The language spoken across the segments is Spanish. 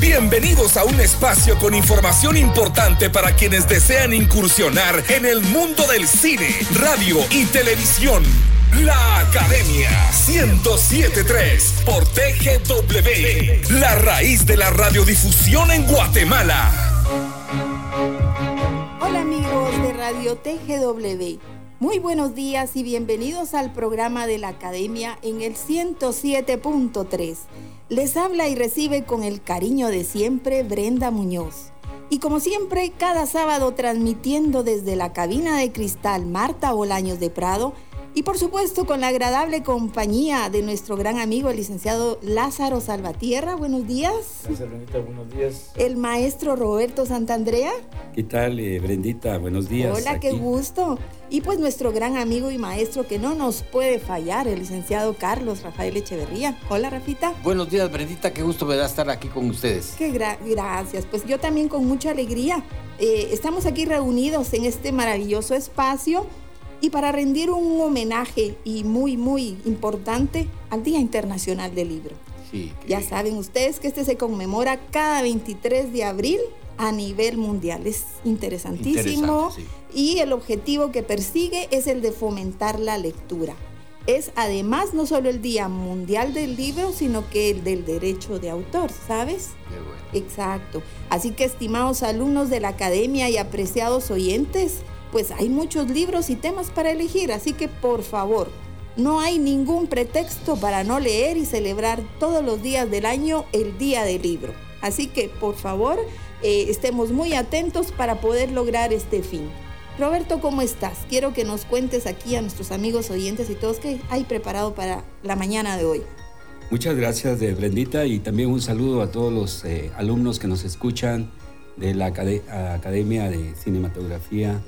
Bienvenidos a un espacio con información importante para quienes desean incursionar en el mundo del cine, radio y televisión. La Academia 1073 por TGW, la raíz de la radiodifusión en Guatemala. Hola amigos de Radio TGW. Muy buenos días y bienvenidos al programa de la Academia en el 107.3. Les habla y recibe con el cariño de siempre Brenda Muñoz. Y como siempre, cada sábado transmitiendo desde la cabina de cristal Marta Bolaños de Prado, y por supuesto con la agradable compañía de nuestro gran amigo, el licenciado Lázaro Salvatierra. Buenos días. Gracias, Brendita. Buenos días. El maestro Roberto Santandrea. ¿Qué tal, eh, Brendita? Buenos días. Hola, qué gusto. Y pues nuestro gran amigo y maestro que no nos puede fallar, el licenciado Carlos Rafael Echeverría. Hola, Rafita. Buenos días, Brendita. Qué gusto me da estar aquí con ustedes. Qué gracias. Pues yo también con mucha alegría. Eh, estamos aquí reunidos en este maravilloso espacio y para rendir un homenaje y muy, muy importante al Día Internacional del Libro. Sí, ya saben ustedes que este se conmemora cada 23 de abril a nivel mundial. Es interesantísimo y el objetivo que persigue es el de fomentar la lectura. Es además no solo el Día Mundial del Libro, sino que el del derecho de autor, ¿sabes? Qué bueno. Exacto. Así que estimados alumnos de la academia y apreciados oyentes, pues hay muchos libros y temas para elegir, así que por favor, no hay ningún pretexto para no leer y celebrar todos los días del año el Día del Libro. Así que por favor, eh, estemos muy atentos para poder lograr este fin. Roberto, ¿cómo estás? Quiero que nos cuentes aquí a nuestros amigos oyentes y todos qué hay preparado para la mañana de hoy. Muchas gracias, de Brendita, y también un saludo a todos los eh, alumnos que nos escuchan de la Academia de Cinematografía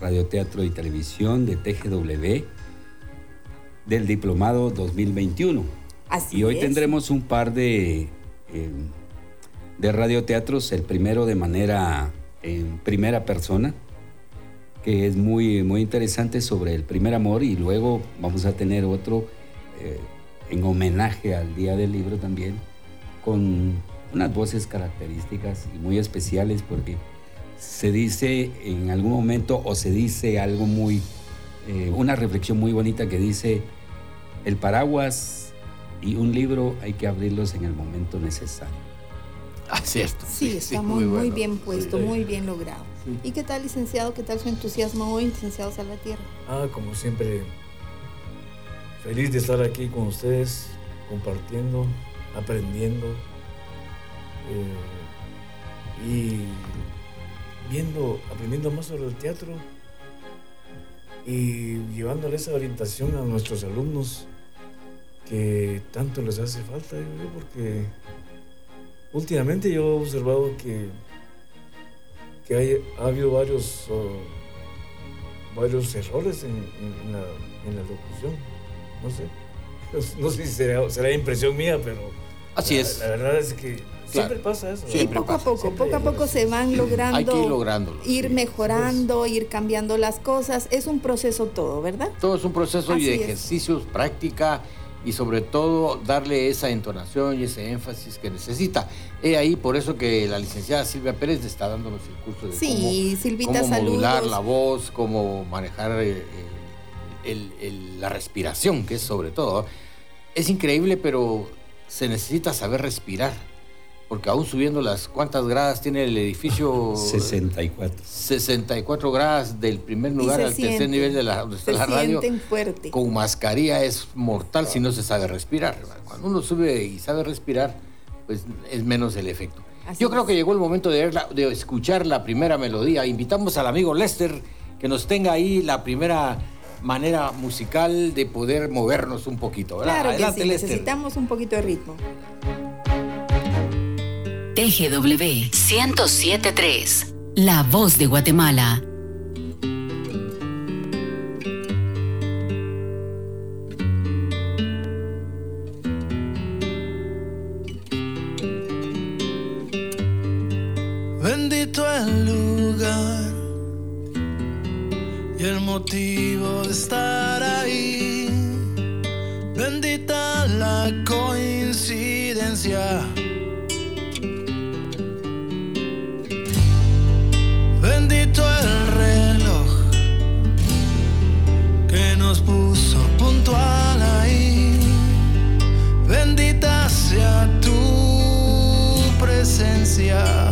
Radioteatro y Televisión de TGW del Diplomado 2021. Así y hoy es. tendremos un par de, eh, de radioteatros, el primero de manera en primera persona, que es muy, muy interesante sobre el primer amor, y luego vamos a tener otro eh, en homenaje al Día del Libro también, con unas voces características y muy especiales porque se dice en algún momento o se dice algo muy, eh, una reflexión muy bonita que dice, el paraguas y un libro hay que abrirlos en el momento necesario. Ah, cierto. Sí, está muy, muy bueno. bien puesto, Sí. muy bien logrado. Sí. ¿Y qué tal, licenciado? ¿Qué tal su entusiasmo hoy, licenciado Salvatierra? Ah, como siempre, feliz de estar aquí con ustedes, compartiendo, aprendiendo eh, y viendo, aprendiendo más sobre el teatro y llevándole esa orientación a nuestros alumnos que tanto les hace falta, yo, porque últimamente yo he observado que, que hay, ha habido varios, varios errores en, en- en la, en la locución. No sé. No, sé si será, será impresión mía, pero Así la, es. la verdad es que siempre pasa eso. Y Siempre poco a poco, siempre poco a poco se van logrando, Hay que ir lográndolo. ir sí. mejorando, ir cambiando las cosas. Es un proceso todo, ¿verdad? Todo es un proceso Así de es. ejercicios, práctica y sobre todo darle esa entonación y ese énfasis que necesita. He ahí por eso que la licenciada Silvia Pérez está dándonos el curso de Sí, cómo, Silvita, cómo modular saludos. la voz, cómo manejar eh, eh, el- el- la respiración, que es sobre todo. Es increíble, pero se necesita saber respirar. Porque aún subiendo las cuantas gradas tiene el edificio 64. 64 gradas del primer lugar al tercer nivel de la, donde está Se la radio. sienten fuerte. Con mascarilla es mortal si no se sabe respirar. Cuando uno sube y sabe respirar, pues es menos el efecto. Así Yo creo es. que llegó el momento de, la- de escuchar la primera melodía. Invitamos al amigo Lester que nos tenga ahí la primera manera musical de poder movernos un poquito. ¿verdad? Claro que Adelante, sí, Lester. necesitamos un poquito de ritmo. TGW 1073. La voz de Guatemala. Bendito el lugar y el motivo de estar ahí. Bendita la coincidencia Yeah.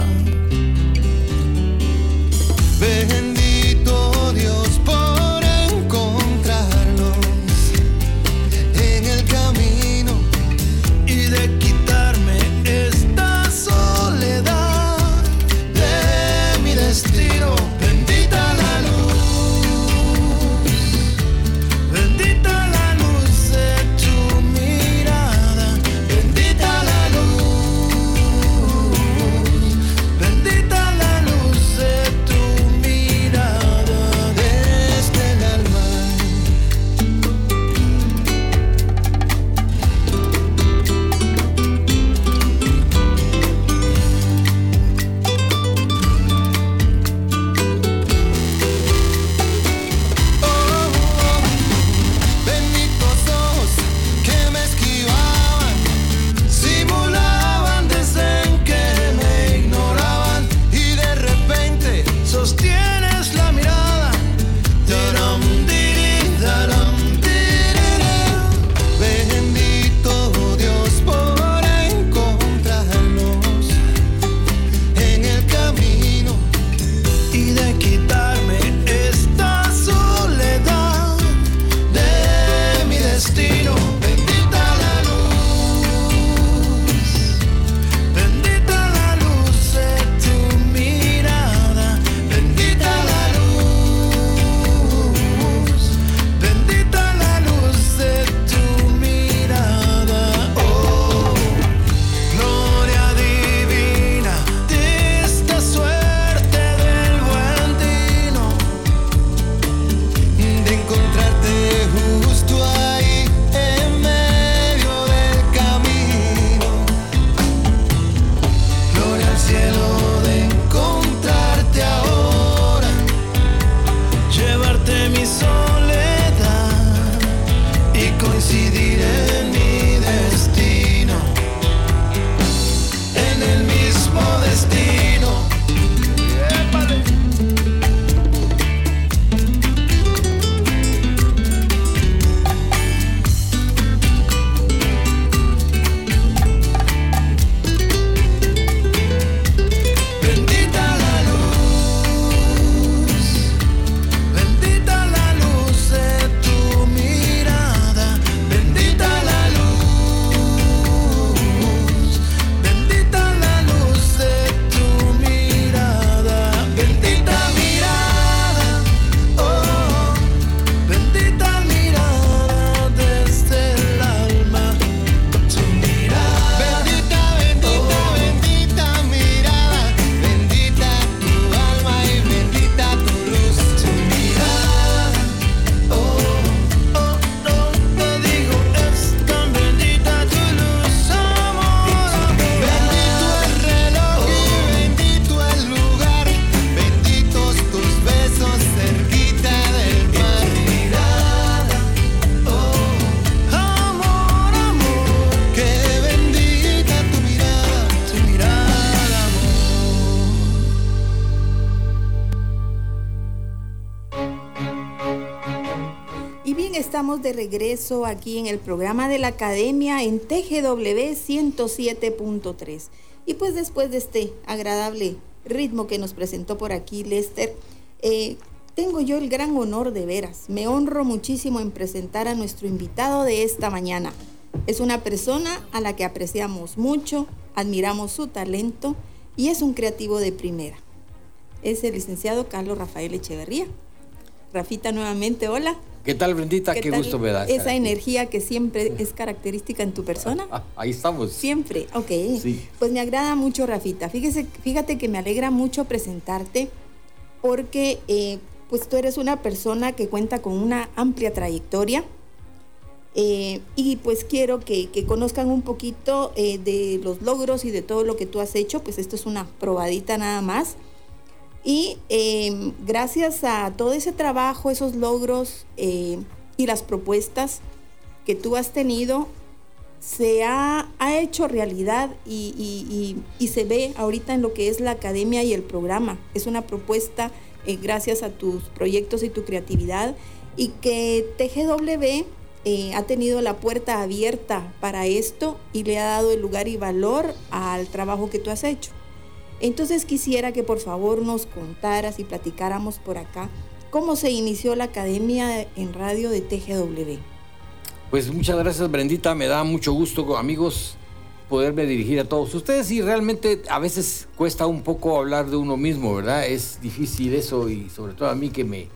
De regreso aquí en el programa de la Academia en TGW 107.3. Y pues después de este agradable ritmo que nos presentó por aquí Lester, eh, tengo yo el gran honor de veras. Me honro muchísimo en presentar a nuestro invitado de esta mañana. Es una persona a la que apreciamos mucho, admiramos su talento y es un creativo de primera. Es el licenciado Carlos Rafael Echeverría. Rafita, nuevamente, hola. ¿Qué tal, Brendita? Qué, tal gusto me da. Esa energía que siempre es característica en tu persona. Ah, ahí estamos. Siempre, ok. Sí. Pues me agrada mucho, Rafita. Fíjese, fíjate que me alegra mucho presentarte porque eh, pues tú eres una persona que cuenta con una amplia trayectoria eh, y pues quiero que, que conozcan un poquito eh, de los logros y de todo lo que tú has hecho. Pues esto es una probadita nada más. Y eh, gracias a todo ese trabajo, esos logros eh, y las propuestas que tú has tenido, se ha, ha hecho realidad y se ve ahorita en lo que es la academia y el programa. Es una propuesta eh, gracias a tus proyectos y tu creatividad y que TGW eh, ha tenido la puerta abierta para esto y le ha dado el lugar y valor al trabajo que tú has hecho. Entonces quisiera que por favor nos contaras y platicáramos por acá cómo se inició la Academia en Radio de TGW. Pues muchas gracias Brendita, me da mucho gusto amigos poderme dirigir a todos ustedes y realmente a veces cuesta un poco hablar de uno mismo, ¿verdad? Es difícil eso y sobre todo a mí que me,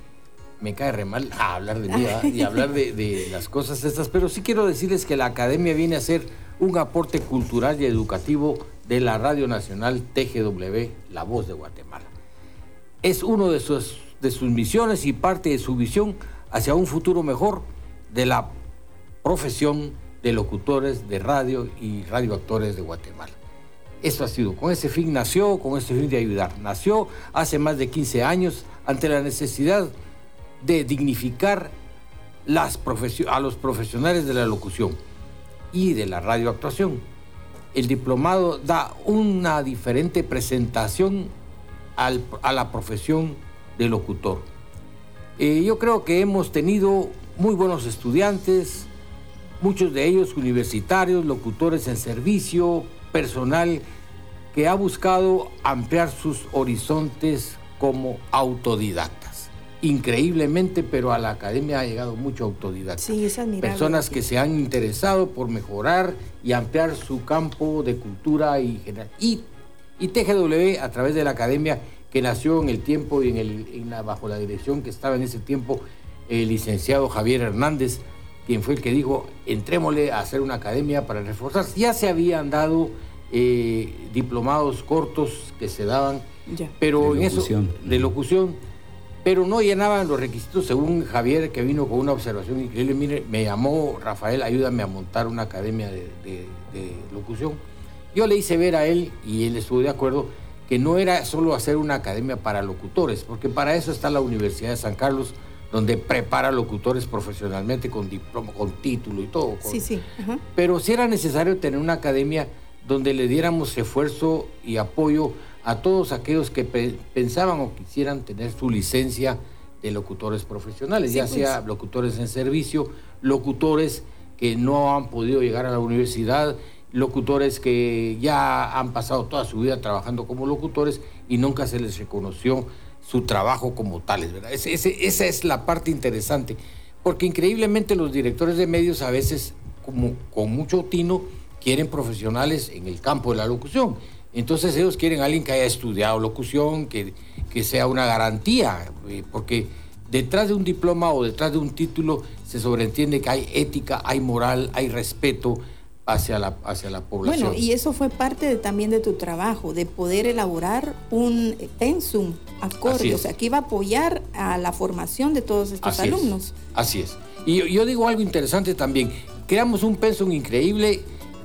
me cae re mal hablar de mí ¿verdad? y hablar de, de, las cosas estas, pero sí quiero decirles que la academia viene a ser un aporte cultural y educativo de la Radio Nacional TGW, La Voz de Guatemala. Es uno de sus, de sus misiones y parte de su visión hacia un futuro mejor de la profesión de locutores de radio y radioactores de Guatemala. Esto ha sido, con ese fin nació, con ese fin de ayudar. Nació hace más de 15 años ante la necesidad de dignificar las a los profesionales de la locución y de la radioactuación. El diplomado da una diferente presentación a la profesión de locutor. Eh, yo creo que hemos tenido muy buenos estudiantes, muchos de ellos universitarios, locutores en servicio, personal que ha buscado ampliar sus horizontes como autodidactas. Increíblemente, pero a la academia ha llegado mucho autodidacta. Sí, es admirable. Personas que se han interesado por mejorar y ampliar su campo de cultura y general. Y, y TGW, a través de la academia que nació en el tiempo y en el, en la, bajo la dirección que estaba en ese tiempo el licenciado Javier Hernández, quien fue el que dijo, entrémosle a hacer una academia para reforzar. Ya se habían dado eh, diplomados cortos que se daban, Ya. pero De en eso, de locución, pero no llenaban los requisitos según Javier, que vino con una observación increíble. Mire, me llamó Rafael, ayúdame a montar una academia de, de- de locución. Yo le hice ver a él, y él estuvo de acuerdo, que no era solo hacer una academia para locutores, porque para eso está la Universidad de San Carlos, donde prepara locutores profesionalmente con diploma, con título y todo. con- Sí, sí. ajá. pero sí era necesario tener una academia donde le diéramos esfuerzo y apoyo a todos aquellos que pe- pensaban o quisieran tener su licencia de locutores profesionales, Sí, ya pues. sea locutores en servicio, locutores que no han podido llegar a la universidad, locutores que ya han pasado toda su vida trabajando como locutores y nunca se les reconoció su trabajo como tales, ¿verdad? Ese- ese- esa es la parte interesante, porque increíblemente los directores de medios a veces, como con mucho tino, quieren profesionales en el campo de la locución. Entonces ellos quieren a alguien que haya estudiado locución, que, que sea una garantía, eh, porque detrás de un diploma o detrás de un título se sobreentiende que hay ética, hay moral, hay respeto hacia la, hacia la población. Bueno, y eso fue parte de- también de tu trabajo, de poder elaborar un pensum acorde, o sea, que iba a apoyar a la formación de todos estos Así es, alumnos. así es. Y yo, yo digo algo interesante también. Creamos un pensum increíble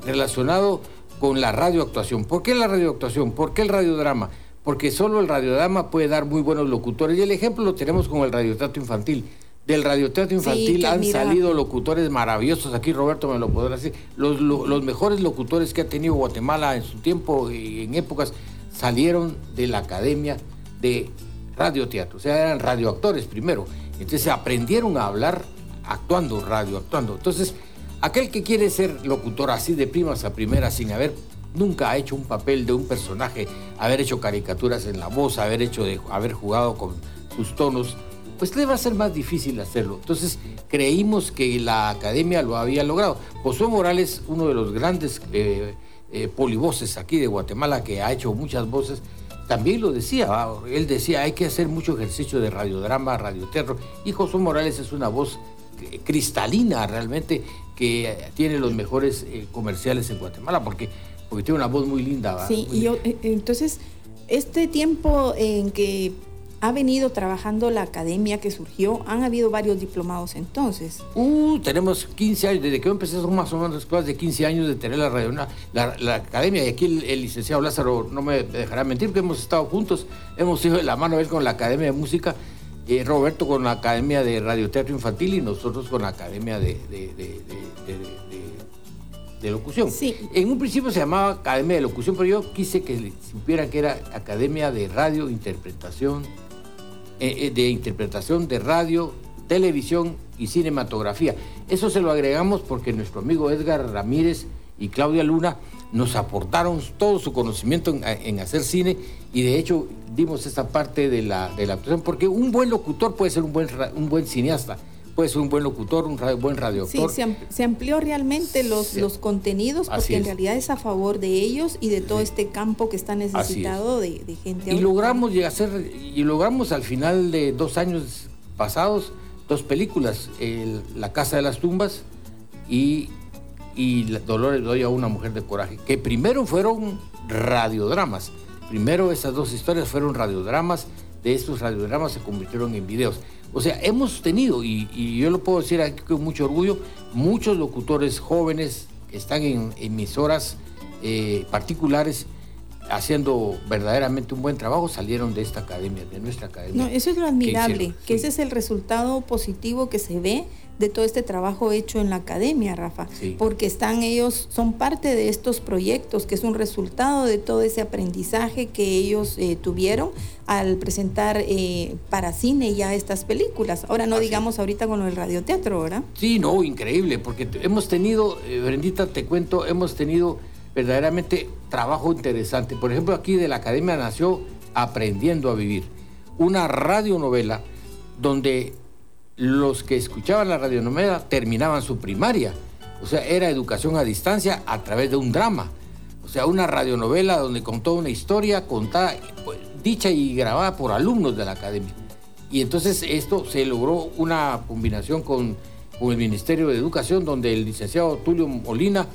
relacionado con la radioactuación. ¿Por qué la radioactuación? ¿Por qué el radiodrama? Porque solo el radiodrama puede dar muy buenos locutores. Y el ejemplo lo tenemos con el radioteatro infantil. Del radioteatro infantil han salido locutores maravillosos. Aquí Roberto me lo podrá decir. Los, lo- los mejores locutores que ha tenido Guatemala en su tiempo y en épocas salieron de la academia de radioteatro. O sea, eran radioactores primero. Entonces aprendieron a hablar actuando, radioactuando. Entonces, aquel que quiere ser locutor así de primas a primeras sin haber nunca hecho un papel de un personaje, haber hecho caricaturas en la voz, haber hecho de, haber jugado con sus tonos, pues le va a ser más difícil hacerlo. Entonces creímos que la academia lo había logrado. Josué Morales, uno de los grandes eh, eh, polivoces aquí de Guatemala, que ha hecho muchas voces, también lo decía. Él decía, hay que hacer mucho ejercicio de radiodrama, radioteatro. Y Josué Morales es una voz eh, cristalina realmente que tiene los mejores eh, comerciales en Guatemala porque, porque tiene una voz muy linda. Sí, Muy- y yo, eh, entonces, este tiempo en que ha venido trabajando la academia que surgió, han habido varios diplomados entonces. Uh, tenemos 15 años, desde que yo empecé son más o menos más de 15 años de tener la radio, la, la academia, y aquí el, el licenciado Lázaro no me dejará mentir, porque hemos estado juntos, hemos ido de la mano él con la Academia de Música, eh, Roberto con la Academia de Radioteatro Infantil y nosotros con la Academia de, de- Locución. Sí. En un principio se llamaba Academia de Locución, pero yo quise que supieran que era Academia de Radio Interpretación eh, eh, de interpretación de radio, televisión y cinematografía. Eso se lo agregamos porque nuestro amigo Edgar Ramírez y Claudia Luna nos aportaron todo su conocimiento en, hacer cine y de hecho dimos esta parte de la, de la actuación, porque un buen locutor puede ser un buen, un buen cineasta, puede ser un buen locutor, un buen radioactor. Sí, se, amplió realmente los, los contenidos porque en realidad es a favor de ellos y de todo este campo que está necesitado de, gente. Y logramos, hacer, y logramos al final de dos años pasados dos películas, La Casa de las Tumbas y y Dolores doy a una mujer de coraje, que primero fueron radiodramas. Primero esas dos historias fueron radiodramas, de estos radiodramas se convirtieron en videos. O sea, hemos tenido, y, yo lo puedo decir aquí con mucho orgullo, muchos locutores jóvenes que están en emisoras eh, particulares haciendo verdaderamente un buen trabajo, salieron de esta academia, de nuestra academia. No, eso es lo admirable, que, ese es el resultado positivo que se ve de todo este trabajo hecho en la academia, Rafa, porque están ellos, son parte de estos proyectos, que es un resultado de todo ese aprendizaje que ellos eh, tuvieron al presentar eh, para cine ya estas películas. Ahora no digamos ahorita con el radioteatro, ¿verdad? Sí, no, increíble, porque hemos tenido, eh, Brendita, te cuento, hemos tenido verdaderamente trabajo interesante. Por ejemplo, aquí de la Academia nació Aprendiendo a Vivir, una radionovela donde los que escuchaban la radionovela terminaban su primaria. O sea, era educación a distancia a través de un drama. O sea, una radionovela donde contó una historia contada, pues, dicha y grabada por alumnos de la academia. Y entonces esto se logró una combinación con, con el Ministerio de Educación, donde el licenciado Tulio Molina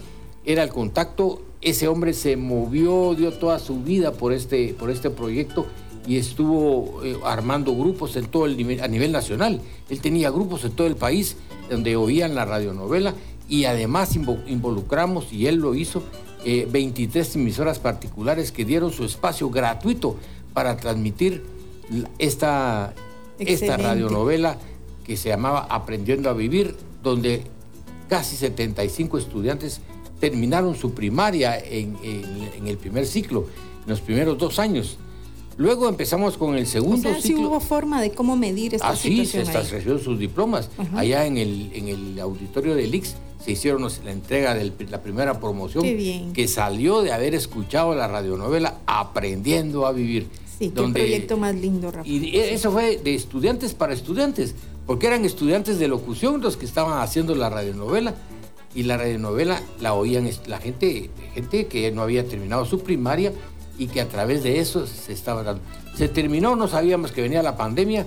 era el contacto ese hombre se movió, dio toda su vida por este, por este proyecto y estuvo eh, armando grupos en todo el nivel, a nivel nacional. Él tenía grupos en todo el país donde oían la radionovela y además involucramos, y él lo hizo, 23 eh, emisoras particulares que dieron su espacio gratuito para transmitir esta, esta radionovela que se llamaba Aprendiendo a Vivir, donde casi 75 estudiantes terminaron su primaria en, el primer ciclo, en los primeros dos años. Luego empezamos con el segundo o ciclo. hubo forma de cómo medir esta Así se recibieron sus diplomas. Allá en el, en el auditorio del IX se hicieron la entrega de la primera promoción que salió de haber escuchado la radionovela Aprendiendo a Vivir. Sí, qué proyecto más lindo, Rafa. Y eso fue de estudiantes para estudiantes, porque eran estudiantes de locución los que estaban haciendo la radionovela y la radionovela la oían la gente, gente que no había terminado su primaria y que a través de eso se estaba dando. Se terminó, no sabíamos que venía la pandemia,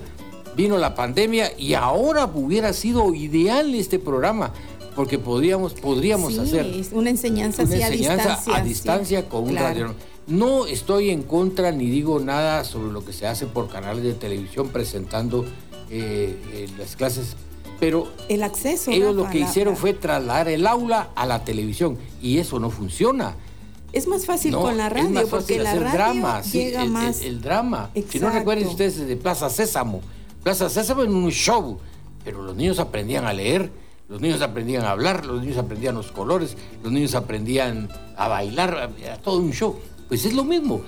vino la pandemia y ahora hubiera sido ideal este programa porque podríamos, podríamos hacer una enseñanza, una enseñanza a distancia, con un radio. No estoy en contra ni digo nada sobre lo que se hace por canales de televisión presentando eh, eh, las clases pero el acceso. Ellos lo que hicieron fue trasladar el aula a la televisión y eso no funciona. Es más fácil con la radio porque la radio drama, llega el, más. El, drama. Si no recuerden ustedes de Plaza Sésamo. Plaza Sésamo en un show, pero los niños aprendían a leer, los niños aprendían a hablar, los niños aprendían los colores, los niños aprendían a bailar, era todo un show. Pues es lo mismo.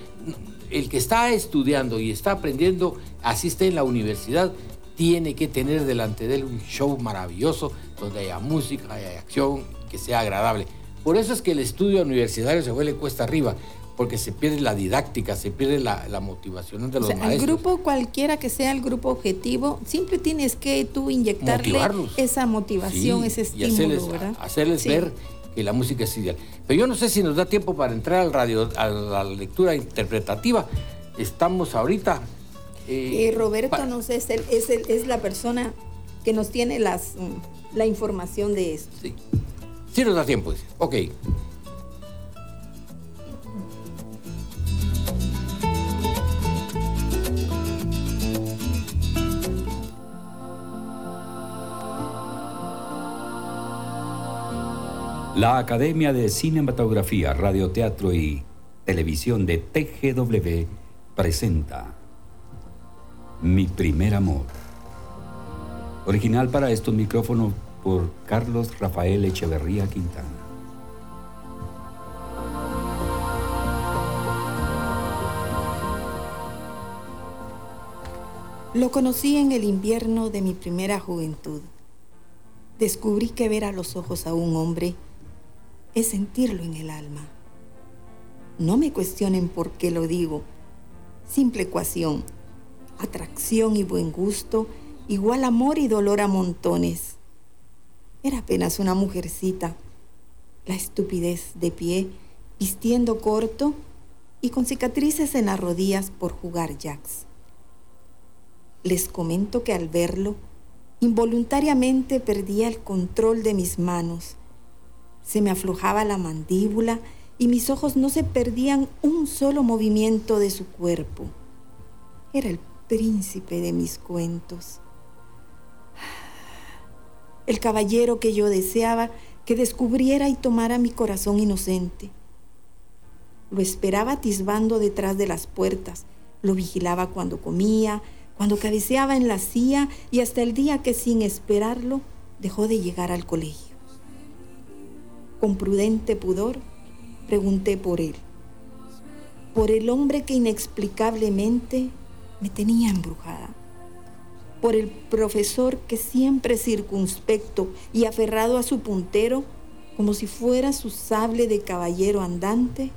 El que está estudiando y está aprendiendo, asiste en la universidad, tiene que tener delante de él un show maravilloso donde haya música, haya acción, que sea agradable. Por eso es que el estudio universitario se vuelve cuesta arriba, porque se pierde la didáctica, se pierde la, motivación de los maestros. El grupo, cualquiera que sea el grupo objetivo, siempre tienes que tú inyectarle esa motivación, ese estímulo, y hacerles, ¿verdad? hacerles ver que la música es ideal. Pero yo no sé si nos da tiempo para entrar al radio, a la lectura interpretativa. Estamos ahorita eh, Roberto nos es, el, es, el, es, la persona que nos tiene las, mm, la información de esto. Sí. Sí nos da tiempo. Ok. La Academia de Cinematografía, Radioteatro y Televisión de TGW presenta mi primer amor. Original para estos micrófonos por Carlos Rafael Echeverría Quintana. Lo conocí en el invierno de mi primera juventud. Descubrí que ver a los ojos a un hombre es sentirlo en el alma. No me cuestionen por qué lo digo. Simple ecuación. Atracción y buen gusto igual amor y dolor a montones. Era apenas una mujercita. La estupidez de pie, vistiendo corto y con cicatrices en las rodillas por jugar jacks. Les comento que al verlo, involuntariamente perdía el control de mis manos. Se me aflojaba la mandíbula y mis ojos no se perdían un solo movimiento de su cuerpo. Era el príncipe de mis cuentos. El caballero que yo deseaba que descubriera y tomara mi corazón inocente. Lo esperaba atisbando detrás de las puertas, lo vigilaba cuando comía, cuando cabeceaba en la silla y hasta el día que sin esperarlo dejó de llegar al colegio. Con prudente pudor pregunté por él, por el hombre que inexplicablemente me tenía embrujada, por el profesor que siempre circunspecto y aferrado a su puntero, como si fuera su sable de caballero andante,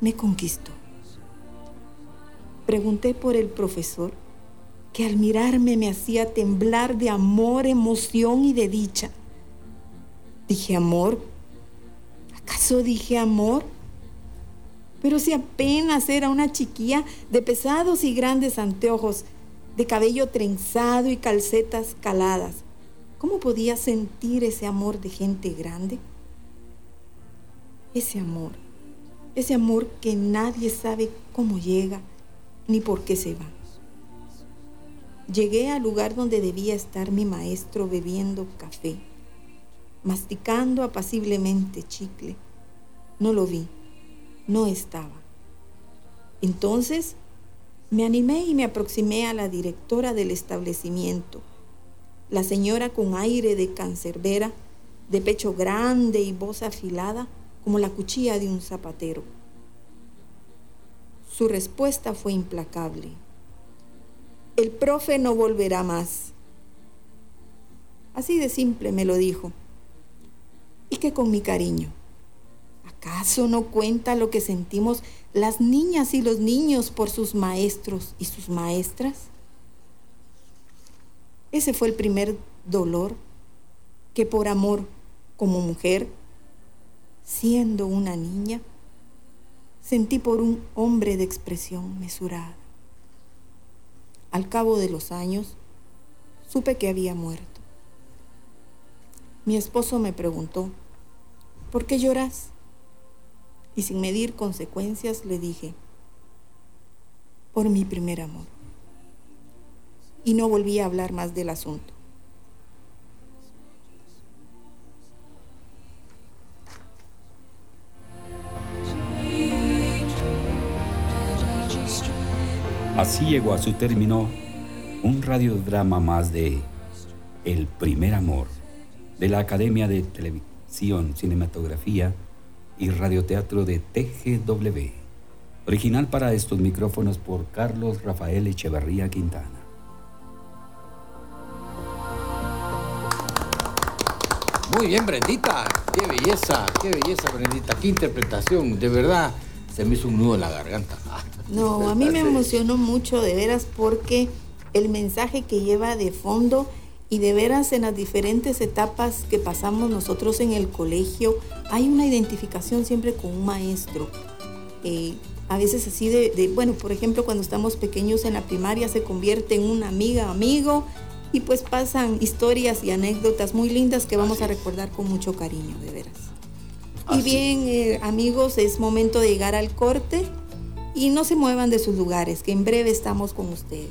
me conquistó. Pregunté por el profesor que al mirarme me hacía temblar de amor, emoción y de dicha. Dije amor ¿Acaso dije amor? Pero si apenas era una chiquilla de pesados y grandes anteojos, de cabello trenzado y calcetas caladas, ¿cómo podía sentir ese amor de gente grande? Ese amor, ese amor que nadie sabe cómo llega ni por qué se va. Llegué al lugar donde debía estar mi maestro bebiendo café masticando apaciblemente chicle. No lo vi, no estaba. Entonces me animé y me aproximé a la directora del establecimiento, la señora con aire de cancerbera, de pecho grande y voz afilada como la cuchilla de un zapatero. Su respuesta fue implacable. El profe no volverá más. Así de simple me lo dijo y que con mi cariño. ¿Acaso no cuenta lo que sentimos las niñas y los niños por sus maestros y sus maestras? Ese fue el primer dolor que por amor como mujer, siendo una niña, sentí por un hombre de expresión mesurada. Al cabo de los años, supe que había muerto. Mi esposo me preguntó, ¿por qué lloras? Y sin medir consecuencias le dije, por mi primer amor. Y no volví a hablar más del asunto. Así llegó a su término un radiodrama más de El primer amor de la Academia de Televisión, Cinematografía y Radioteatro de TGW. Original para estos micrófonos por Carlos Rafael Echeverría Quintana. Muy bien, Brendita. Qué belleza, qué belleza, Brendita. Qué interpretación. De verdad, se me hizo un nudo en la garganta. No, a mí me emocionó mucho, de veras, porque el mensaje que lleva de fondo y de veras en las diferentes etapas que pasamos nosotros en el colegio, hay una identificación siempre con un maestro. Eh, a veces así de, bueno, por ejemplo, cuando estamos pequeños en la primaria se convierte en una amiga, amigo, y pues pasan historias y anécdotas muy lindas que vamos a recordar con mucho cariño, de veras. Y bien, eh, amigos, es momento de llegar al corte y no se muevan de sus lugares, que en breve estamos con ustedes.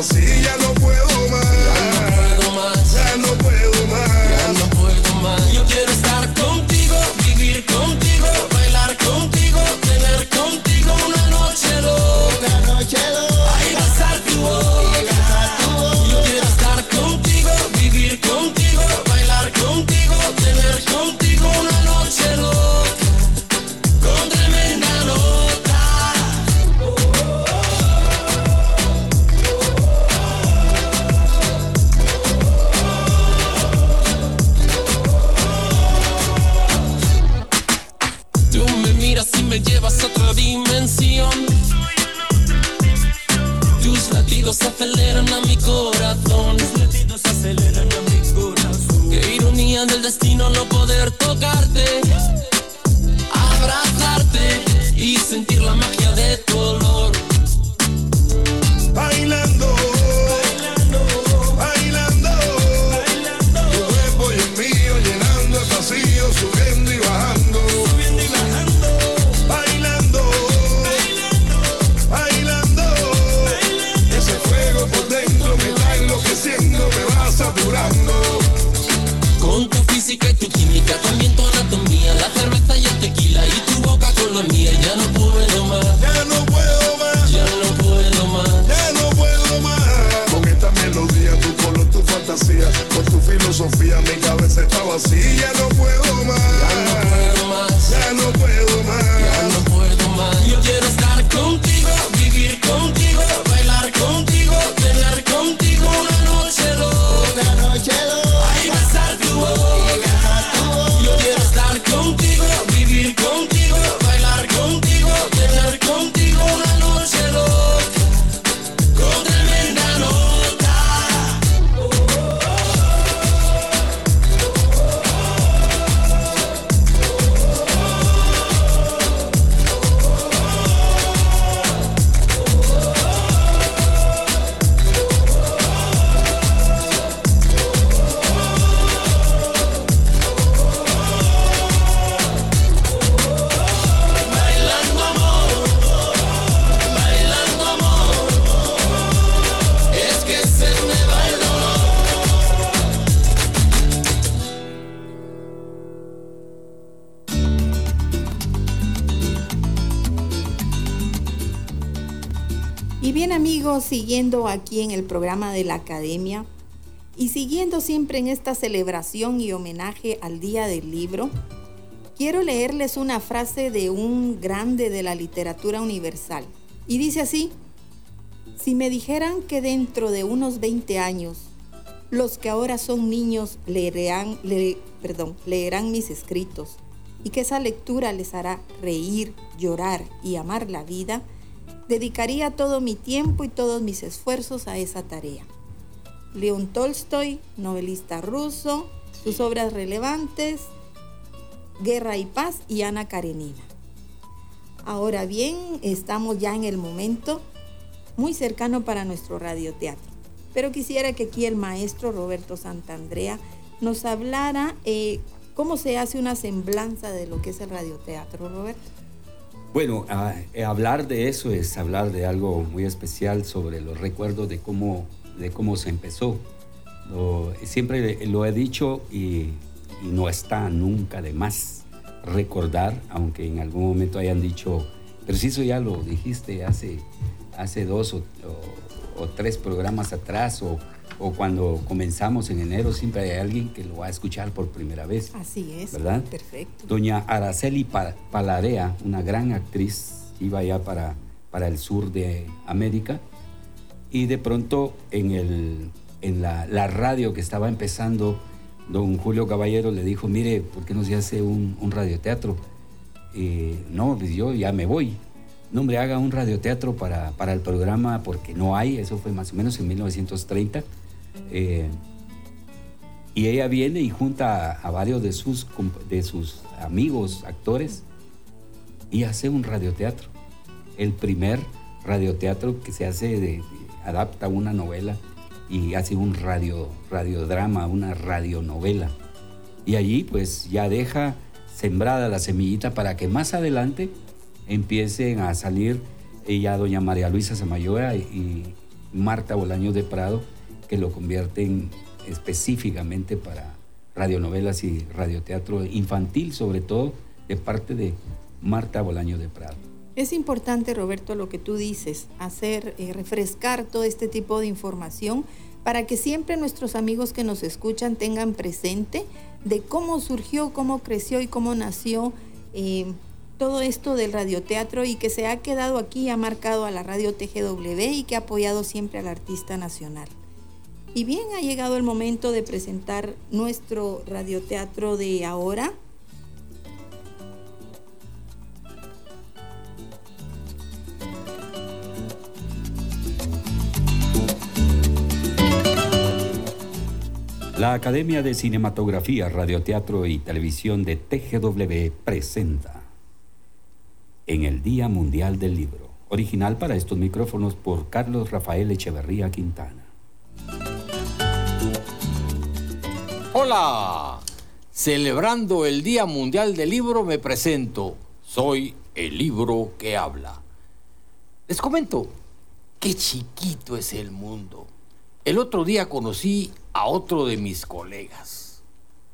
cabeza miras y me llevas a otra dimensión. Tus latidos aceleran a mi corazón. Tus latidos aceleran a mi corazón. Qué ironía del destino no poder tocarte, abrazarte y sentir la magia de tu olor. Siguiendo aquí en el programa de la Academia y siguiendo siempre en esta celebración y homenaje al Día del Libro, quiero leerles una frase de un grande de la literatura universal. Y dice así, si me dijeran que dentro de unos 20 años los que ahora son niños leerán, le- perdón, leerán mis escritos y que esa lectura les hará reír, llorar y amar la vida, dedicaría todo mi tiempo y todos mis esfuerzos a esa tarea. León Tolstoy, novelista ruso, sus obras relevantes, Guerra y Paz y Ana Karenina. Ahora bien, estamos ya en el momento muy cercano para nuestro radioteatro. Pero quisiera que aquí el maestro Roberto Santandrea nos hablara eh, cómo se hace una semblanza de lo que es el radioteatro, Roberto. Bueno, a- eh, hablar de eso es hablar de algo muy especial sobre los recuerdos de cómo, de cómo se empezó. Lo- siempre lo he dicho y, y no está nunca de más recordar, aunque en algún momento hayan dicho, eso ya lo dijiste hace, hace dos o, o- o tres programas atrás o, o cuando comenzamos en enero, siempre hay alguien que lo va a escuchar por primera vez. Así es. ¿Verdad? Perfecto. Doña Araceli Pa- Palarea, una gran actriz, iba ya para, para el sur de América y de pronto en, el, en la, la radio que estaba empezando don Julio Caballero le dijo, mire, ¿por qué no se hace un, radioteatro? Eh, no, pues yo ya me voy. No, hombre, haga un radioteatro para, para el programa porque no hay, eso fue más o menos en 1930. Eh, y ella viene y junta a, varios de sus, de sus amigos, actores, y hace un radioteatro. El primer radioteatro que se hace, adapta una novela y hace un radio, radiodrama, una radionovela. Y allí pues ya deja sembrada la semillita para que más adelante empiecen a salir ella, doña María Luisa Samayoa y Marta Bolaño de Prado, que lo convierten específicamente para radionovelas y radioteatro infantil, sobre todo de parte de Marta Bolaño de Prado. Es importante, Roberto, lo que tú dices, hacer, eh, refrescar todo este tipo de información para que siempre nuestros amigos que nos escuchan tengan presente de cómo surgió, cómo creció y cómo nació eh, todo esto del radioteatro y que se ha quedado aquí, ha marcado a la radio TGW y que ha apoyado siempre al artista nacional. Y bien, ha llegado el momento de presentar nuestro radioteatro de ahora. La Academia de Cinematografía, Radioteatro y Televisión de TGW presenta En el Día Mundial del Libro, original para estos micrófonos por Carlos Rafael Echeverría Quintana. Hola, celebrando el Día Mundial del Libro me presento. Soy el libro que habla. Les comento, qué chiquito es el mundo. El otro día conocí a otro de mis colegas.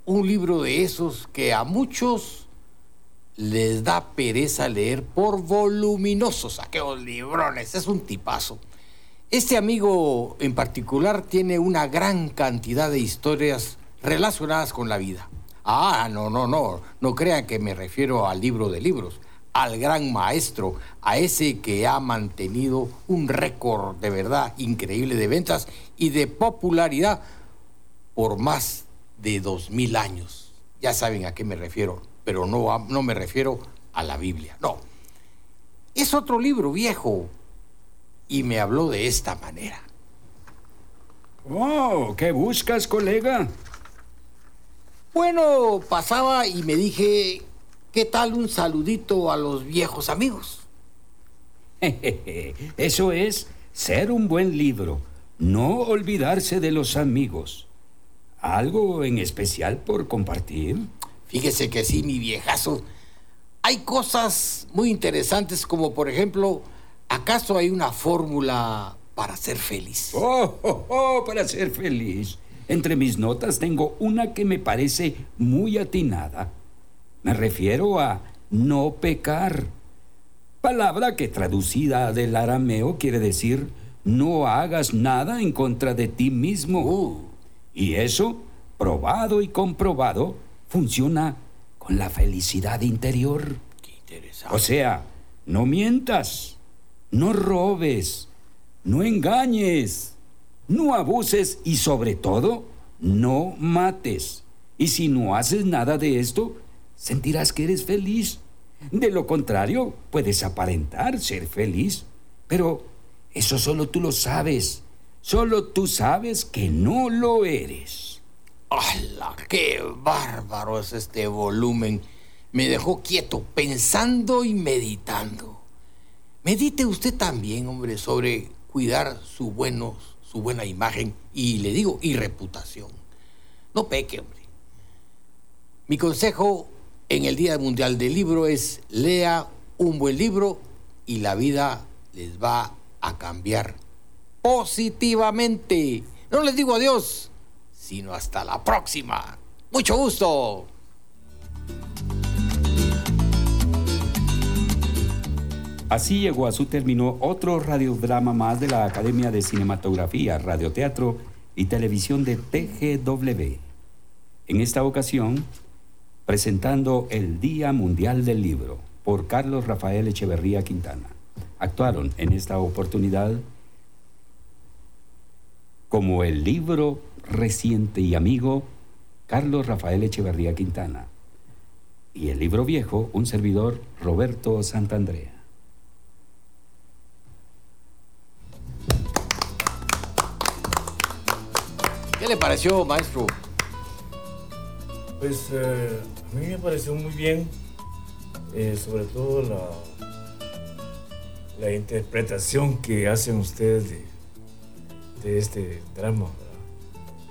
Un libro de esos que a muchos les da pereza leer por voluminosos, aquellos librones, es un tipazo. Este amigo en particular tiene una gran cantidad de historias relacionadas con la vida. Ah, no, no, no, no crean que me refiero al libro de libros, al gran maestro, a ese que ha mantenido un récord de verdad increíble de ventas y de popularidad por más de dos mil años. Ya saben a qué me refiero, pero no, no me refiero a la Biblia, no. Es otro libro viejo y me habló de esta manera. Oh, ¿qué buscas, colega? Bueno, pasaba y me dije, ¿qué tal un saludito a los viejos amigos? Eso es ser un buen libro, no olvidarse de los amigos. ¿Algo en especial por compartir? Fíjese que sí, mi viejazo. Hay cosas muy interesantes como por ejemplo, ¿acaso hay una fórmula para ser feliz? Oh, oh, oh, para ser feliz. Entre mis notas tengo una que me parece muy atinada. Me refiero a no pecar. Palabra que traducida del arameo quiere decir no hagas nada en contra de ti mismo. Uh. Y eso, probado y comprobado, funciona con la felicidad interior. Qué interesante. O sea, no mientas, no robes, no engañes, no abuses y sobre todo, no mates. Y si no haces nada de esto, sentirás que eres feliz. De lo contrario, puedes aparentar ser feliz, pero eso solo tú lo sabes. Solo tú sabes que no lo eres. ¡Hala! ¡Qué bárbaro es este volumen! Me dejó quieto, pensando y meditando. Medite usted también, hombre, sobre cuidar su, bueno, su buena imagen y, le digo, y reputación. No peque, hombre. Mi consejo en el Día Mundial del Libro es lea un buen libro y la vida les va a cambiar positivamente. No les digo adiós, sino hasta la próxima. Mucho gusto. Así llegó a su término otro radiodrama más de la Academia de Cinematografía, Radioteatro y Televisión de TGW. En esta ocasión, presentando el Día Mundial del Libro por Carlos Rafael Echeverría Quintana. Actuaron en esta oportunidad como el libro reciente y amigo Carlos Rafael Echeverría Quintana. Y el libro viejo, un servidor, Roberto Santandrea. ¿Qué le pareció, maestro? Pues eh, a mí me pareció muy bien, eh, sobre todo la, la interpretación que hacen ustedes de, de este drama.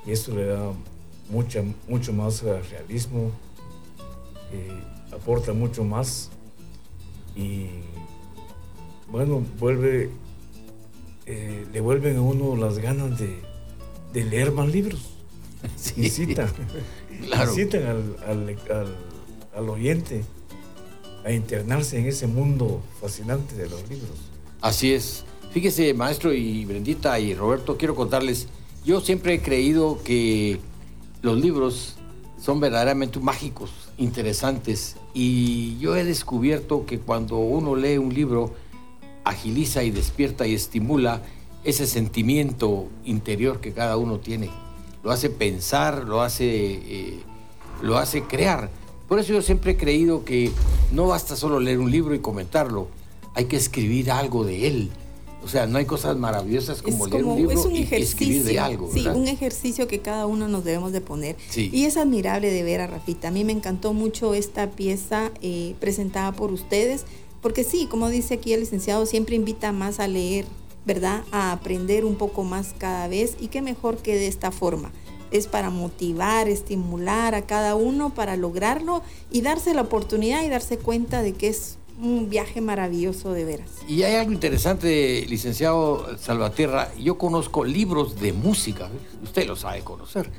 Y eso le da mucha, mucho más realismo, eh, aporta mucho más y bueno, vuelve, le vuelven a uno las ganas de, de leer más libros. Claro. incitan al, al- al- al oyente a internarse en ese mundo fascinante de los libros. Así es. Fíjese, maestro y Brendita y Roberto, quiero contarles, yo siempre he creído que los libros son verdaderamente mágicos, interesantes, y yo he descubierto que cuando uno lee un libro, agiliza y despierta y estimula ese sentimiento interior que cada uno tiene. Lo hace pensar, lo hace, eh, lo hace crear. Por eso yo siempre he creído que no basta solo leer un libro y comentarlo, hay que escribir algo de él. O sea, no hay cosas maravillosas como es leer como un libro es un y ejercicio, escribir de algo. sí, ¿verdad? un ejercicio que cada uno nos debemos de poner. Sí. Y es admirable de ver a Rafita. A mí me encantó mucho esta pieza eh, presentada por ustedes, porque sí, como dice aquí el licenciado, siempre invita más a leer, ¿verdad? A aprender un poco más cada vez y qué mejor que de esta forma. Es para motivar, estimular a cada uno para lograrlo y darse la oportunidad y darse cuenta de que es un viaje maravilloso de veras. Y hay algo interesante, licenciado Salvatierra. Yo conozco libros de música, usted lo sabe conocer.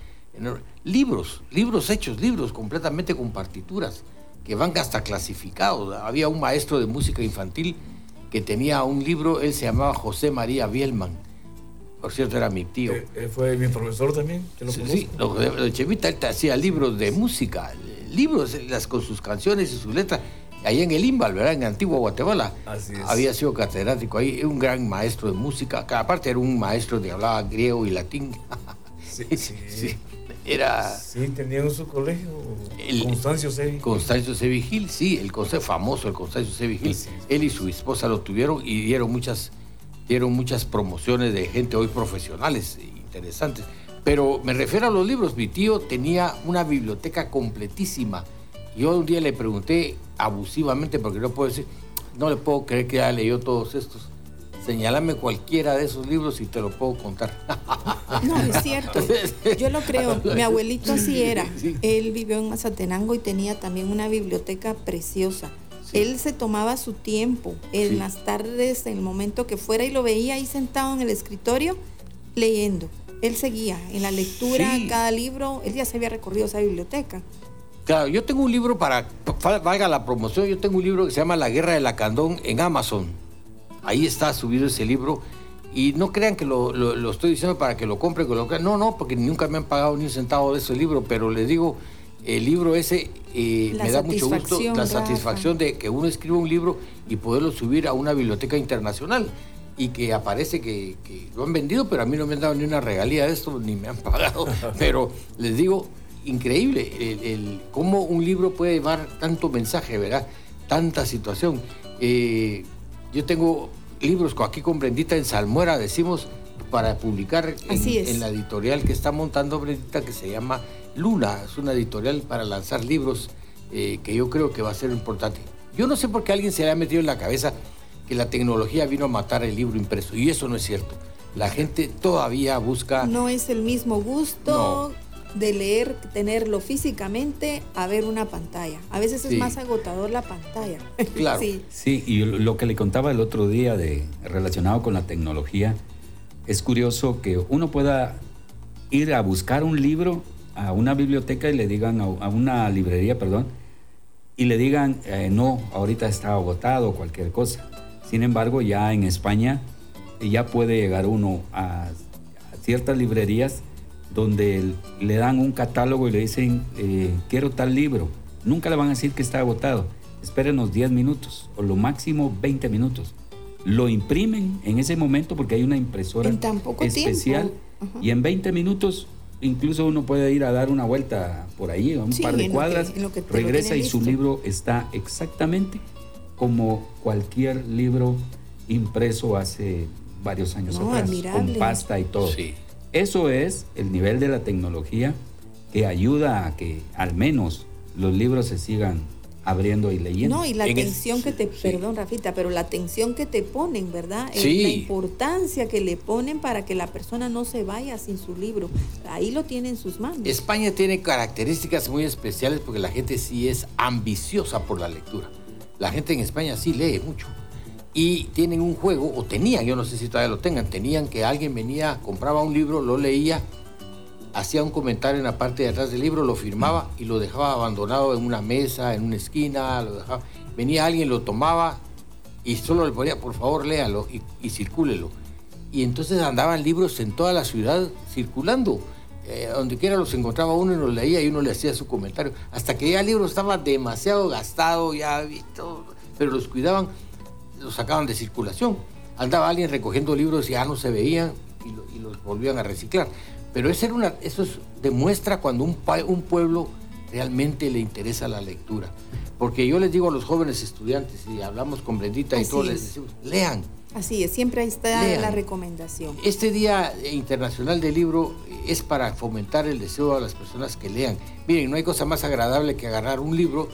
Libros, libros hechos, libros completamente con partituras, que van hasta clasificados. Había un maestro de música infantil que tenía un libro, él se llamaba José María Bielman. Por cierto, era mi tío. Eh, eh, fue mi profesor también, que lo Sí, sí, lo lo Chevita, él te hacía libros de música, libros eh, las, con sus canciones y sus letras. Allá en el Imbal, ¿verdad? En Antigua Guatemala. Así es. Había sido catedrático ahí, un gran maestro de música. Aparte era un maestro que hablaba griego y latín. Sí, sí. Sí, Era Sí, tenían su colegio, El- Constancio Sevi. Constancio Sevigil, sí, el conce- famoso, el Constancio. Sí, sí. Él y su esposa lo tuvieron y dieron muchas, dieron muchas promociones de gente hoy profesionales e interesantes. Pero me refiero a los libros. Mi tío tenía una biblioteca completísima. Yo un día le pregunté abusivamente, porque no puedo decir, no le puedo creer que ya leyó todos estos. Señálame cualquiera de esos libros y te lo puedo contar. No, es cierto. Yo lo creo. Mi abuelito así era. Él vivió en Mazatenango y tenía también una biblioteca preciosa. Sí. Él se tomaba su tiempo en Sí. las tardes, en el momento que fuera, y lo veía ahí sentado en el escritorio leyendo. Él seguía en la lectura, Sí. cada libro, él ya se había recorrido esa biblioteca. Claro, yo tengo un libro para, valga la promoción, yo tengo un libro que se llama La Guerra de la Candón en Amazon. Ahí está subido ese libro. Y no crean que lo, lo- lo estoy diciendo para que lo compren, que lo crean. No, no, porque nunca me han pagado ni un centavo de ese libro, pero les digo, el libro ese eh, me da mucho gusto, la Rafa. satisfacción de que uno escriba un libro y poderlo subir a una biblioteca internacional. Y que aparece que, que lo han vendido, pero a mí no me han dado ni una regalía de esto, ni me han pagado. pero les digo, increíble el, el cómo un libro puede llevar tanto mensaje, ¿verdad? Tanta situación. Eh, yo tengo libros aquí con Brendita en Salmuera, decimos, para publicar en, la editorial que está montando Brendita, que se llama Luna. Es una editorial para lanzar libros eh, que yo creo que va a ser importante. Yo no sé por qué alguien se le ha metido en la cabeza que la tecnología vino a matar el libro impreso, y eso no es cierto. La gente todavía busca... No es el mismo gusto de leer, tenerlo físicamente, a ver una pantalla. A veces Sí. es más agotador la pantalla. Claro. Sí. Sí, y lo que le contaba el otro día de relacionado con la tecnología, es curioso que uno pueda ir a buscar un libro a una biblioteca y le digan, a una librería, perdón, y le digan, eh, no, ahorita está agotado o cualquier cosa. Sin embargo, ya en España ya puede llegar uno a, a ciertas librerías donde le dan un catálogo y le dicen, eh, quiero tal libro. Nunca le van a decir que está agotado. Espérenos 10 minutos o lo máximo 20 minutos. Lo imprimen en ese momento porque hay una impresora En tan poco especial y en 20 minutos incluso uno puede ir a dar una vuelta por ahí, a un Sí, par de en lo que- cuadras, lo que regresa y su listo. libro está exactamente como cualquier libro impreso hace varios años No, atrás, admirable. con pasta y todo. Sí. Eso es el nivel de la tecnología que ayuda a que al menos los libros se sigan abriendo y leyendo. No, y la En el- atención que te, sí. perdón Rafita, pero la atención que te ponen, ¿verdad? Eh, Sí. La importancia que le ponen para que la persona no se vaya sin su libro. Ahí lo tiene en sus manos. España tiene características muy especiales porque la gente sí es ambiciosa por la lectura. La gente en España sí lee mucho. Y tienen un juego, o tenían, yo no sé si todavía lo tengan, tenían que alguien venía, compraba un libro, lo leía, hacía un comentario en la parte de atrás del libro, lo firmaba y lo dejaba abandonado en una mesa, en una esquina, lo dejaba. Venía alguien, lo tomaba y solo le ponía, por favor, léalo y, y circúlelo. Y entonces andaban libros en toda la ciudad circulando. Eh, donde quiera los encontraba uno y los leía y uno le hacía su comentario. Hasta que ya el libro estaba demasiado gastado, ya visto, pero los cuidaban, los sacaban de circulación. Andaba alguien recogiendo libros y ya no se veían y, lo- y los volvían a reciclar. Pero esa era una, eso es- demuestra cuando un, un pueblo realmente le interesa la lectura. Porque yo les digo a los jóvenes estudiantes, y hablamos con Brendita y todos les es. decimos, lean, Así es, siempre ahí está Lean. la recomendación. este Día Internacional del Libro es para fomentar el deseo a las personas que lean. Miren, no hay cosa más agradable que agarrar un libro,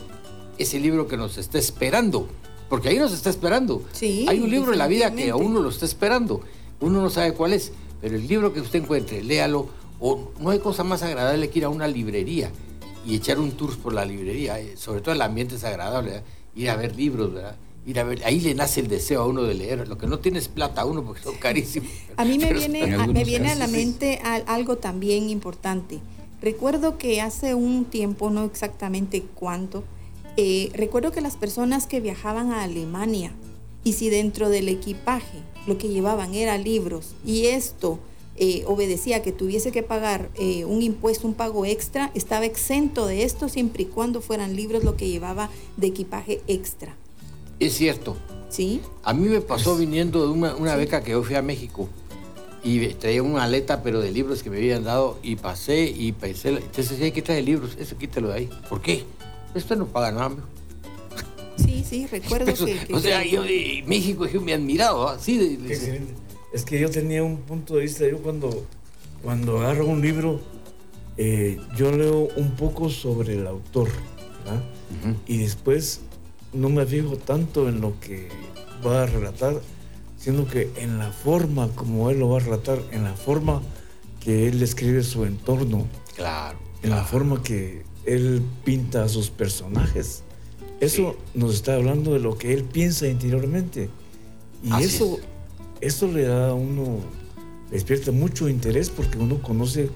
ese libro que nos está esperando, porque ahí nos está esperando. Sí, hay un libro en la vida que a uno lo está esperando, uno no sabe cuál es, pero el libro que usted encuentre, léalo, o no hay cosa más agradable que ir a una librería y echar un tour por la librería, eh, sobre todo el ambiente es agradable, ¿verdad? ir a ver libros, ¿verdad? Ir a ver, ahí le nace el deseo a uno de leer, lo que no tiene es plata a uno porque son carísimos. A mí me Pero- viene, en a, me viene a la sí. mente al- algo también importante. Recuerdo que hace un tiempo, no exactamente cuánto, eh, recuerdo que las personas que viajaban a Alemania y si dentro del equipaje lo que llevaban era libros y esto eh, obedecía que tuviese que pagar eh, un impuesto, un pago extra, estaba exento de esto siempre y cuando fueran libros lo que llevaba de equipaje extra. Es cierto. ¿Sí? A mí me pasó viniendo de una, una beca que yo fui a México y traía una maleta, pero de libros que me habían dado y pasé y pensé, entonces hay que traer libros, eso quítelo de ahí. ¿Por qué? Esto no paga nada. mijo. Sí, sí, recuerdo Eso- que... que- o sea, yo de México yo me he admirado, así de, de- Qué excelente. Es que yo tenía un punto de vista, yo cuando, cuando agarro un libro, eh, yo leo un poco sobre el autor, ¿verdad? Y después no me fijo tanto en lo que va a relatar, sino que en la forma como él lo va a relatar, en la forma que él describe su entorno, Claro. En la forma que él pinta a sus personajes. Eso nos está hablando de lo que él piensa interiormente. Y Así eso, eso le da a uno, despierta mucho interés porque uno conoce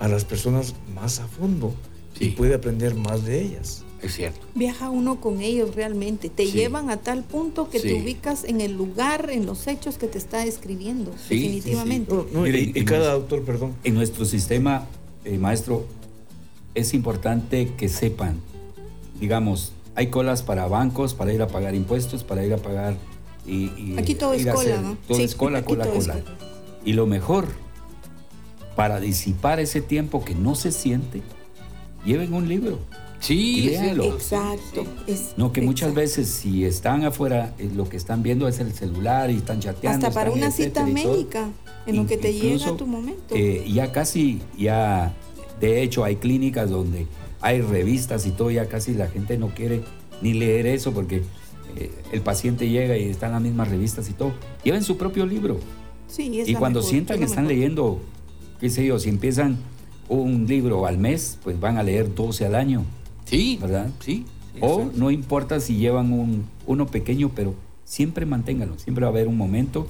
a las personas más a fondo Sí. y puede aprender más de ellas. Es cierto. viaja uno con ellos realmente. Te Sí. llevan a tal punto que te Sí. ubicas en el lugar, en los hechos que te está describiendo. Sí, definitivamente. No, no, Mire, y, y y cada autor, perdón. En nuestro sistema, eh, maestro, es importante que sepan, digamos, hay colas para bancos, para ir a pagar impuestos, para ir a pagar y... y Aquí todo es cola, hacer- ¿no? Todo Sí, es cola, cola, es cola. Y lo mejor, para disipar ese tiempo que no se siente, lleven un libro. Sí, cierto. Exacto. es- No, que muchas exacto. veces si están afuera, eh, lo que están viendo es el celular y están chateando. Hasta para están una cita etcétera médica, en lo que te Incluso, llega tu momento. eh, ya casi, ya, de hecho hay clínicas donde hay revistas y todo, ya casi la gente no quiere ni leer eso porque eh, el paciente llega y están las mismas revistas y todo. Lleven su propio libro. sí, es y cuando mejor, sientan es que están mejor. leyendo, qué sé yo, si empiezan un libro al mes, pues van a leer 12 al año, Sí, ¿verdad? Sí. sí, O exacto. no importa si llevan un, uno pequeño, pero siempre manténganlo, siempre va a haber un momento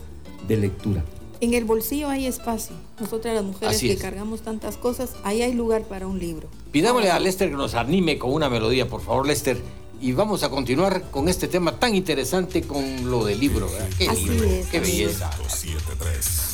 de lectura. En el bolsillo hay espacio. Nosotras las mujeres Así que es. cargamos tantas cosas, ahí hay lugar para un libro. Pidámosle a Lester que nos anime con una melodía, por favor, Lester. Y vamos a continuar con este tema tan interesante con lo del libro. ¿verdad? Qué Así libro, es, qué belleza. 1073.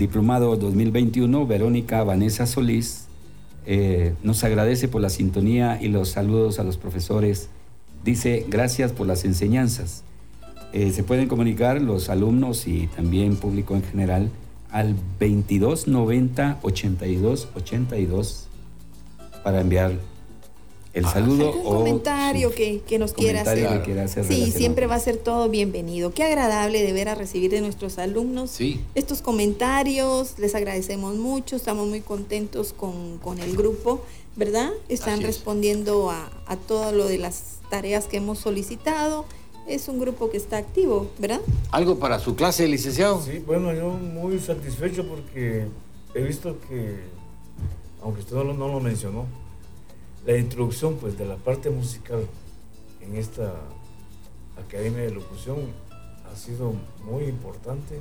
Diplomado 2021, Verónica Vanessa Solís, eh, nos agradece por la sintonía y los saludos a los profesores. Dice, gracias por las enseñanzas. Eh, se pueden comunicar los alumnos y también público en general al 22 90 82 82 para enviar el Ah, saludo algún o comentario que, que nos quiera hacer. que quiera hacer sí, siempre va a ser todo bienvenido. Qué agradable de ver a recibir de nuestros alumnos Sí. estos comentarios. Les agradecemos mucho, estamos muy contentos con, con el grupo, ¿verdad? Están es. respondiendo a, a todo lo de las tareas que hemos solicitado. Es un grupo que está activo, ¿verdad? ¿Algo para su clase, licenciado? Sí, bueno, yo muy satisfecho porque he visto que, aunque usted no lo, no lo mencionó, la introducción pues de la parte musical en esta academia de locución ha sido muy importante.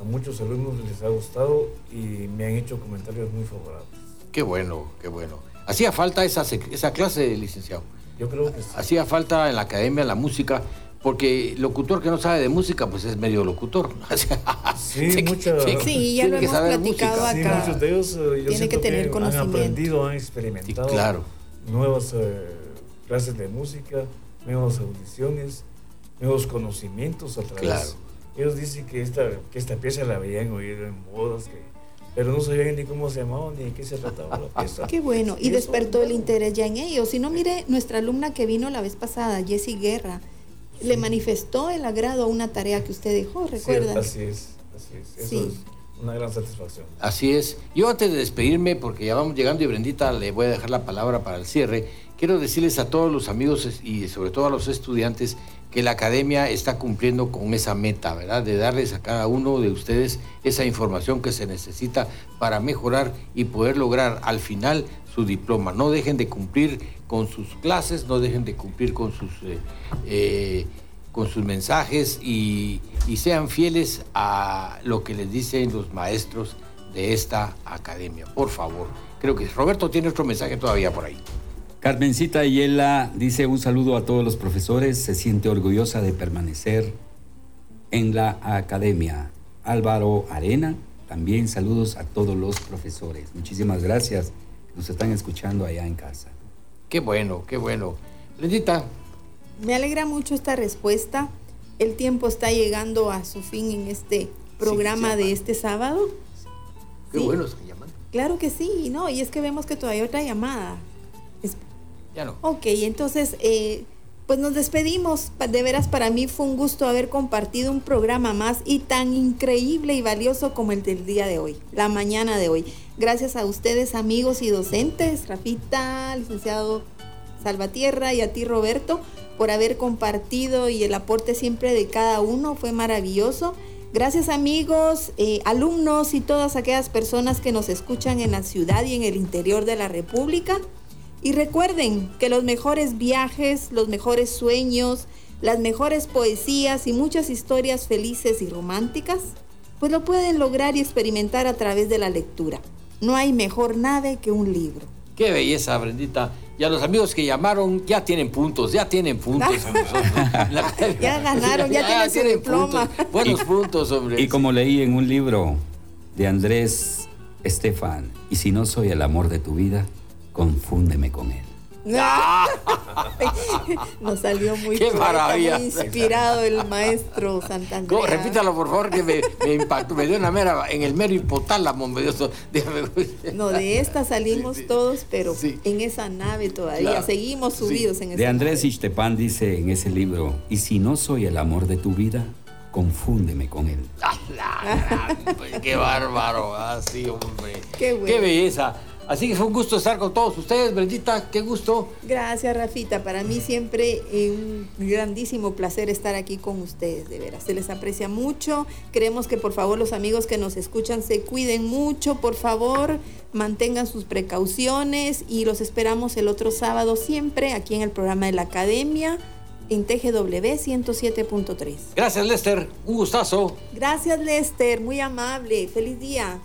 A muchos alumnos les ha gustado y me han hecho comentarios muy favorables. Qué bueno, qué bueno. Hacía falta esa, esa clase, licenciado. Yo creo que sí. Hacía falta en la academia la música, porque locutor que no sabe de música, pues es medio locutor. Sí, mucha- se- Sí, ya lo que hemos platicado. Sí, acá. muchos de ellos eh, yo Tiene que tener han conocimiento. aprendido, han experimentado Sí, claro. nuevas eh, clases de música, nuevas audiciones, nuevos conocimientos a través. Claro. Ellos dicen que esta, que esta pieza la veían oír en bodas, que, pero no sabían ni cómo se llamaba ni de qué se trataba la pieza. Qué bueno. Y eso, despertó el bueno, interés ya en ellos. Si no, mire, nuestra alumna que vino la vez pasada, Jessie Guerra, le manifestó el agrado a una tarea que usted dejó, sí, ¿recuerda? así es, así es. Eso Sí. es una gran satisfacción. Así es. Yo antes de despedirme, porque ya vamos llegando y Brendita le voy a dejar la palabra para el cierre, quiero decirles a todos los amigos y sobre todo a los estudiantes que la academia está cumpliendo con esa meta, ¿verdad? De darles a cada uno de ustedes esa información que se necesita para mejorar y poder lograr al final su diploma. No dejen de cumplir con sus clases, no dejen de cumplir con sus... eh, eh, con sus mensajes y, y sean fieles a lo que les dicen los maestros de esta academia. Por favor. Creo que Roberto tiene otro mensaje todavía por ahí. Carmencita Ayela dice un saludo a todos los profesores, se siente orgullosa de permanecer en la academia. Álvaro Arena, también saludos a todos los profesores. Muchísimas gracias, nos están escuchando allá en casa. Qué bueno, qué bueno. Lindita, Me alegra mucho esta respuesta. El tiempo está llegando a su fin en este programa sí, de este sábado. qué Sí. bueno se llaman. Claro que sí, no, y es que vemos que todavía hay otra llamada. Es- Ya no. Ok, entonces, eh, pues nos despedimos. De veras, para mí fue un gusto haber compartido un programa más y tan increíble y valioso como el del día de hoy, la mañana de hoy. Gracias a ustedes, amigos y docentes, Rafita, licenciado Salvatierra y a ti, Roberto, por haber compartido y el aporte siempre de cada uno. Fue maravilloso. Gracias amigos, eh, alumnos y todas aquellas personas que nos escuchan en la ciudad y en el interior de la República. Y recuerden que los mejores viajes, los mejores sueños, las mejores poesías y muchas historias felices y románticas, pues lo pueden lograr y experimentar a través de la lectura. No hay mejor nave que un libro. Qué belleza, Brendita. Y a los amigos que llamaron ya tienen puntos, ya tienen puntos. La- Ya ganaron, ya tienen su diploma. puntos. Buenos puntos, hombre. Y como leí en un libro de Andrés Estefan, y si no soy el amor de tu vida, confúndeme con él. Nos salió muy, Qué maravilla. muy inspirado el maestro Santandrea. ¿Cómo? Repítalo, por favor, que me, me impactó. Me dio una mera, en el mero hipotálamo, me dio eso. No, de esta salimos Sí, sí. todos, pero Sí. en esa nave todavía. Claro. Seguimos Sí. subidos en esa De Andrés. Ixtepán dice en ese libro, y si no soy el amor de tu vida, confúndeme con él. ¡Ah, pues, ¡Qué bárbaro! Así, hombre. Qué bueno. ¡Qué belleza! Así que fue un gusto estar con todos ustedes, Brendita. ¡Qué gusto! Gracias, Rafita. Para mí siempre eh, un grandísimo placer estar aquí con ustedes, de veras. Se les aprecia mucho. Queremos que por favor los amigos que nos escuchan se cuiden mucho, por favor, mantengan sus precauciones y los esperamos el otro sábado siempre aquí en el programa de la Academia en TGW 107.3. Gracias, Lester. Un gustazo. Gracias, Lester. Muy amable. Feliz día.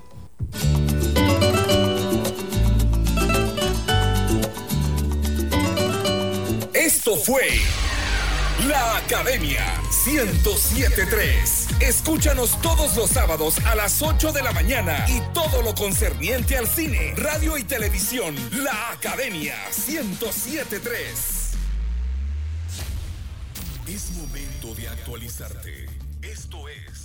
Esto fue La Academia 1073. Escúchanos todos los sábados a las 8 de la mañana y todo lo concerniente al cine, radio y televisión. La Academia 1073. Es momento de actualizarte. Esto es.